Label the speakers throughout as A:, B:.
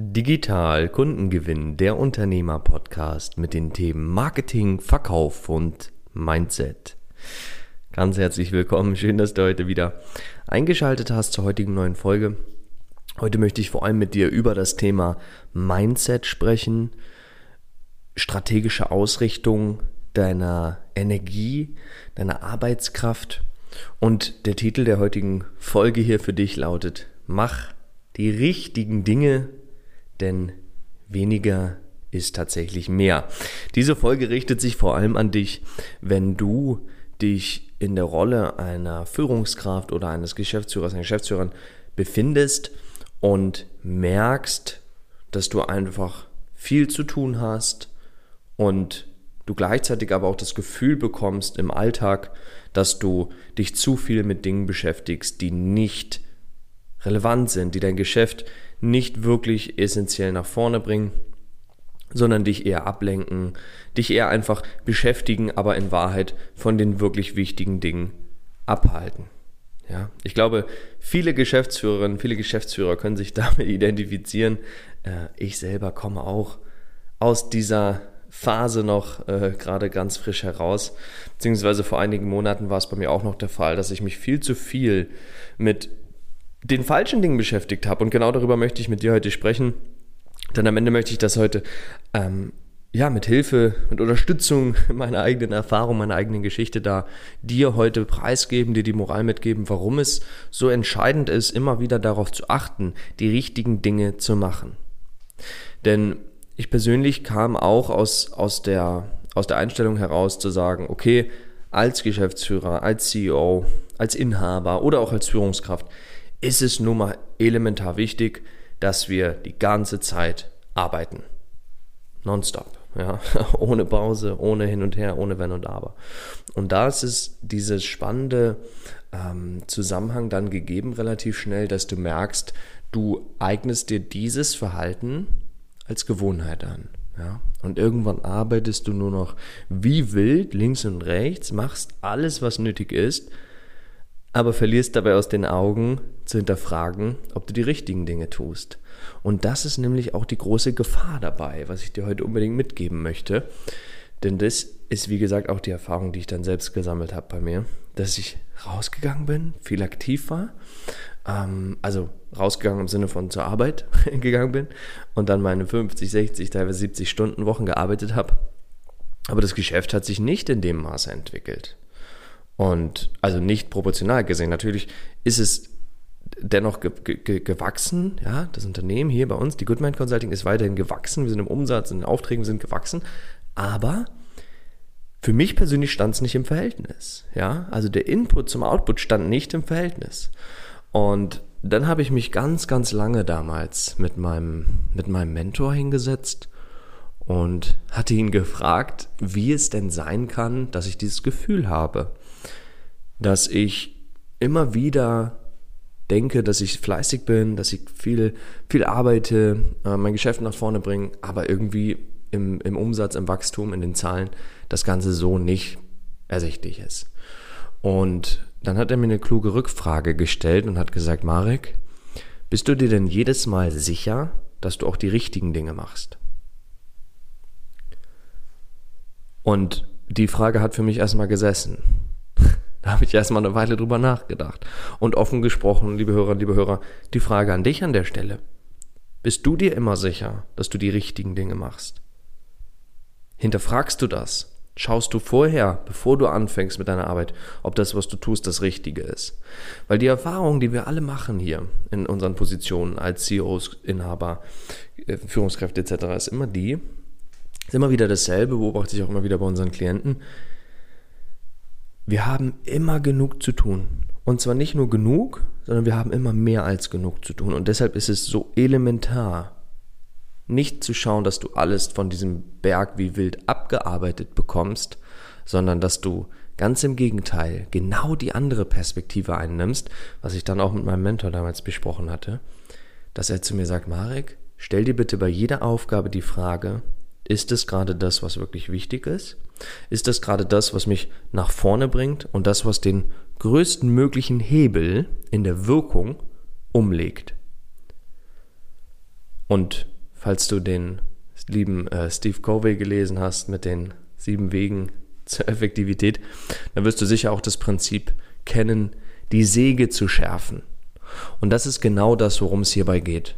A: Digital Kundengewinn, der Unternehmer-Podcast mit den Themen Marketing, Verkauf und Mindset. Ganz herzlich willkommen, schön, dass du heute wieder eingeschaltet hast zur heutigen neuen Folge. Heute möchte ich vor allem mit dir über das Thema Mindset sprechen, strategische Ausrichtung deiner Energie, deiner Arbeitskraft. Und der Titel der heutigen Folge hier für dich lautet, mach die richtigen Dinge denn weniger ist tatsächlich mehr. Diese Folge richtet sich vor allem an dich, wenn du dich in der Rolle einer Führungskraft oder eines Geschäftsführers, einer Geschäftsführerin befindest und merkst, dass du einfach viel zu tun hast und du gleichzeitig aber auch das Gefühl bekommst im Alltag, dass du dich zu viel mit Dingen beschäftigst, die nicht relevant sind, die dein Geschäft nicht wirklich essentiell nach vorne bringen, sondern dich eher ablenken, dich eher einfach beschäftigen, aber in Wahrheit von den wirklich wichtigen Dingen abhalten. Ja, ich glaube, viele Geschäftsführerinnen, viele Geschäftsführer können sich damit identifizieren. Äh, ich selber komme auch aus dieser Phase noch äh, gerade ganz frisch heraus. Beziehungsweise vor einigen Monaten war es bei mir auch noch der Fall, dass ich mich viel zu viel mit den falschen Dingen beschäftigt habe. Und genau darüber möchte ich mit dir heute sprechen. Denn am Ende möchte ich das heute ähm, ja, mit Hilfe und Unterstützung meiner eigenen Erfahrung, meiner eigenen Geschichte da dir heute preisgeben, dir die Moral mitgeben, warum es so entscheidend ist, immer wieder darauf zu achten, die richtigen Dinge zu machen. Denn ich persönlich kam auch aus, aus, der, aus der Einstellung heraus zu sagen, okay, als Geschäftsführer, als CEO, als Inhaber oder auch als Führungskraft, ist es nun mal elementar wichtig, dass wir die ganze Zeit arbeiten. Nonstop. Ja, ohne Pause, ohne hin und her, ohne Wenn und Aber. Und da ist es dieses spannende ähm, Zusammenhang dann gegeben, relativ schnell, dass du merkst, du eignest dir dieses Verhalten als Gewohnheit an. Ja? Und irgendwann arbeitest du nur noch wie wild links und rechts, machst alles, was nötig ist, aber verlierst dabei aus den Augen zu hinterfragen, ob du die richtigen Dinge tust. Und das ist nämlich auch die große Gefahr dabei, was ich dir heute unbedingt mitgeben möchte. Denn das ist, wie gesagt, auch die Erfahrung, die ich dann selbst gesammelt habe bei mir, dass ich rausgegangen bin, viel aktiv war, ähm, also rausgegangen im Sinne von zur Arbeit gegangen bin und dann meine 50, 60, teilweise 70 Stunden Wochen gearbeitet habe. Aber das Geschäft hat sich nicht in dem Maße entwickelt. Und also nicht proportional gesehen. Natürlich ist es dennoch ge ge gewachsen. Ja, das Unternehmen hier bei uns, die Goodmind Consulting, ist weiterhin gewachsen. Wir sind im Umsatz, in den Aufträgen sind gewachsen. Aber für mich persönlich stand es nicht im Verhältnis. Ja, also der Input zum Output stand nicht im Verhältnis. Und dann habe ich mich ganz, ganz lange damals mit meinem, mit meinem Mentor hingesetzt und hatte ihn gefragt, wie es denn sein kann, dass ich dieses Gefühl habe dass ich immer wieder denke, dass ich fleißig bin, dass ich viel, viel arbeite, äh, mein Geschäft nach vorne bringe, aber irgendwie im, im Umsatz, im Wachstum, in den Zahlen das Ganze so nicht ersichtlich ist. Und dann hat er mir eine kluge Rückfrage gestellt und hat gesagt, Marek, bist du dir denn jedes Mal sicher, dass du auch die richtigen Dinge machst? Und die Frage hat für mich erstmal gesessen. Da habe ich erstmal eine Weile drüber nachgedacht. Und offen gesprochen, liebe Hörer, liebe Hörer, die Frage an dich an der Stelle. Bist du dir immer sicher, dass du die richtigen Dinge machst? Hinterfragst du das? Schaust du vorher, bevor du anfängst mit deiner Arbeit, ob das, was du tust, das Richtige ist? Weil die Erfahrung, die wir alle machen hier in unseren Positionen als CEOs, Inhaber, äh, Führungskräfte etc., ist immer die, ist immer wieder dasselbe, beobachte ich auch immer wieder bei unseren Klienten. Wir haben immer genug zu tun. Und zwar nicht nur genug, sondern wir haben immer mehr als genug zu tun. Und deshalb ist es so elementar, nicht zu schauen, dass du alles von diesem Berg wie wild abgearbeitet bekommst, sondern dass du ganz im Gegenteil genau die andere Perspektive einnimmst, was ich dann auch mit meinem Mentor damals besprochen hatte, dass er zu mir sagt, Marek, stell dir bitte bei jeder Aufgabe die Frage, ist es gerade das, was wirklich wichtig ist? Ist das gerade das, was mich nach vorne bringt und das, was den größten möglichen Hebel in der Wirkung umlegt? Und falls du den lieben äh, Steve Covey gelesen hast mit den sieben Wegen zur Effektivität, dann wirst du sicher auch das Prinzip kennen, die Säge zu schärfen. Und das ist genau das, worum es hierbei geht.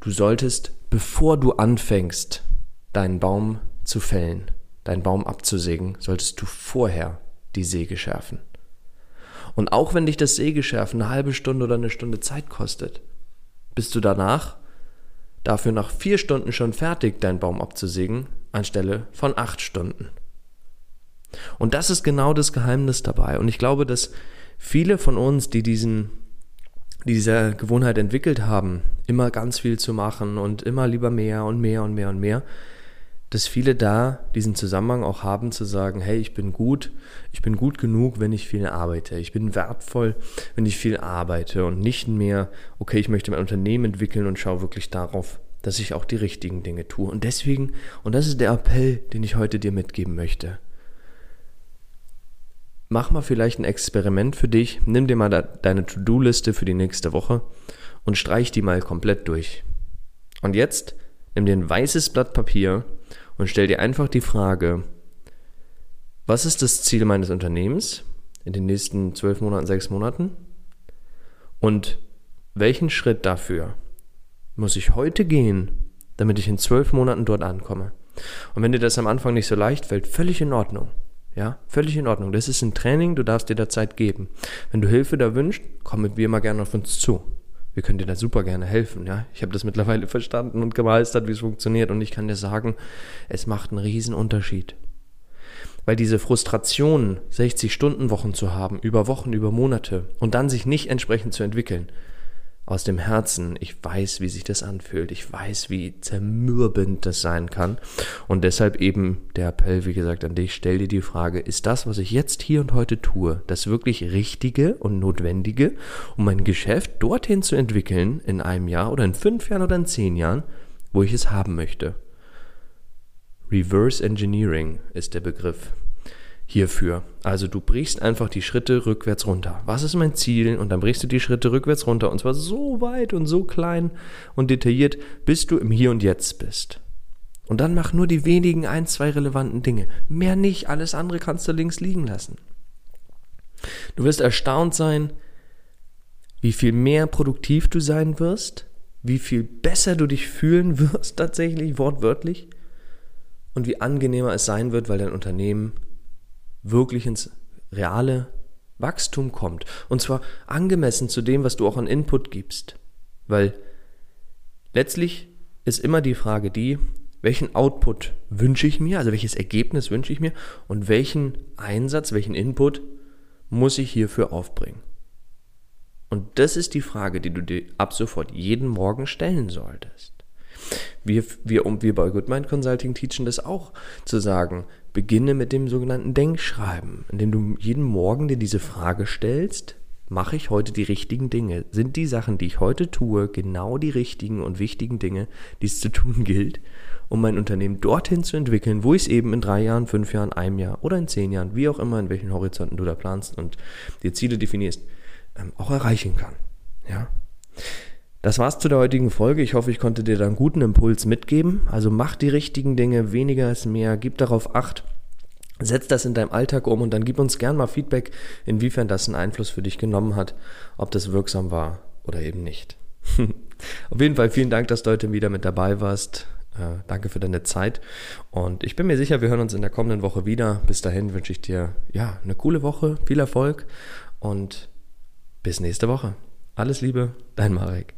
A: Du solltest, bevor du anfängst, deinen Baum zu fällen, deinen Baum abzusägen, solltest du vorher die Säge schärfen. Und auch wenn dich das Sägeschärfen eine halbe Stunde oder eine Stunde Zeit kostet, bist du danach dafür nach vier Stunden schon fertig, deinen Baum abzusägen, anstelle von acht Stunden. Und das ist genau das Geheimnis dabei. Und ich glaube, dass viele von uns, die diesen, die diese Gewohnheit entwickelt haben, immer ganz viel zu machen und immer lieber mehr und mehr und mehr und mehr, dass viele da diesen Zusammenhang auch haben zu sagen, hey, ich bin gut, ich bin gut genug, wenn ich viel arbeite. Ich bin wertvoll, wenn ich viel arbeite und nicht mehr, okay, ich möchte mein Unternehmen entwickeln und schaue wirklich darauf, dass ich auch die richtigen Dinge tue. Und deswegen, und das ist der Appell, den ich heute dir mitgeben möchte. Mach mal vielleicht ein Experiment für dich, nimm dir mal deine To-Do-Liste für die nächste Woche und streich die mal komplett durch. Und jetzt nimm dir ein weißes Blatt Papier und stell dir einfach die Frage, was ist das Ziel meines Unternehmens in den nächsten zwölf Monaten, sechs Monaten? Und welchen Schritt dafür muss ich heute gehen, damit ich in zwölf Monaten dort ankomme? Und wenn dir das am Anfang nicht so leicht fällt, völlig in Ordnung. Ja, völlig in Ordnung. Das ist ein Training, du darfst dir da Zeit geben. Wenn du Hilfe da wünschst, komm mit mir mal gerne auf uns zu wir können dir da super gerne helfen. Ja? Ich habe das mittlerweile verstanden und gemeistert, wie es funktioniert. Und ich kann dir sagen, es macht einen riesen Unterschied. Weil diese Frustration, 60-Stunden-Wochen zu haben, über Wochen, über Monate und dann sich nicht entsprechend zu entwickeln, aus dem Herzen. Ich weiß, wie sich das anfühlt. Ich weiß, wie zermürbend das sein kann. Und deshalb eben der Appell, wie gesagt, an dich, stell dir die Frage, ist das, was ich jetzt hier und heute tue, das wirklich Richtige und Notwendige, um mein Geschäft dorthin zu entwickeln, in einem Jahr oder in fünf Jahren oder in zehn Jahren, wo ich es haben möchte? Reverse Engineering ist der Begriff hierfür. Also du brichst einfach die Schritte rückwärts runter. Was ist mein Ziel? Und dann brichst du die Schritte rückwärts runter. Und zwar so weit und so klein und detailliert, bis du im Hier und Jetzt bist. Und dann mach nur die wenigen ein, zwei relevanten Dinge. Mehr nicht, alles andere kannst du links liegen lassen. Du wirst erstaunt sein, wie viel mehr produktiv du sein wirst, wie viel besser du dich fühlen wirst tatsächlich, wortwörtlich, und wie angenehmer es sein wird, weil dein Unternehmen wirklich ins reale Wachstum kommt. Und zwar angemessen zu dem, was du auch an Input gibst. Weil letztlich ist immer die Frage die, welchen Output wünsche ich mir, also welches Ergebnis wünsche ich mir und welchen Einsatz, welchen Input muss ich hierfür aufbringen. Und das ist die Frage, die du dir ab sofort jeden Morgen stellen solltest. Wir, wir, wir bei Goodmind Consulting teachen das auch, zu sagen, beginne mit dem sogenannten Denkschreiben, indem du jeden Morgen dir diese Frage stellst, mache ich heute die richtigen Dinge? Sind die Sachen, die ich heute tue, genau die richtigen und wichtigen Dinge, die es zu tun gilt, um mein Unternehmen dorthin zu entwickeln, wo ich es eben in drei Jahren, fünf Jahren, einem Jahr oder in zehn Jahren, wie auch immer, in welchen Horizonten du da planst und dir Ziele definierst, ähm, auch erreichen kann. Ja. Das war's zu der heutigen Folge. Ich hoffe, ich konnte dir da einen guten Impuls mitgeben. Also mach die richtigen Dinge, weniger ist mehr, gib darauf Acht. Setz das in deinem Alltag um und dann gib uns gern mal Feedback, inwiefern das einen Einfluss für dich genommen hat, ob das wirksam war oder eben nicht. Auf jeden Fall vielen Dank, dass du heute wieder mit dabei warst. Äh, danke für deine Zeit und ich bin mir sicher, wir hören uns in der kommenden Woche wieder. Bis dahin wünsche ich dir ja eine coole Woche, viel Erfolg und bis nächste Woche. Alles Liebe, dein Marek.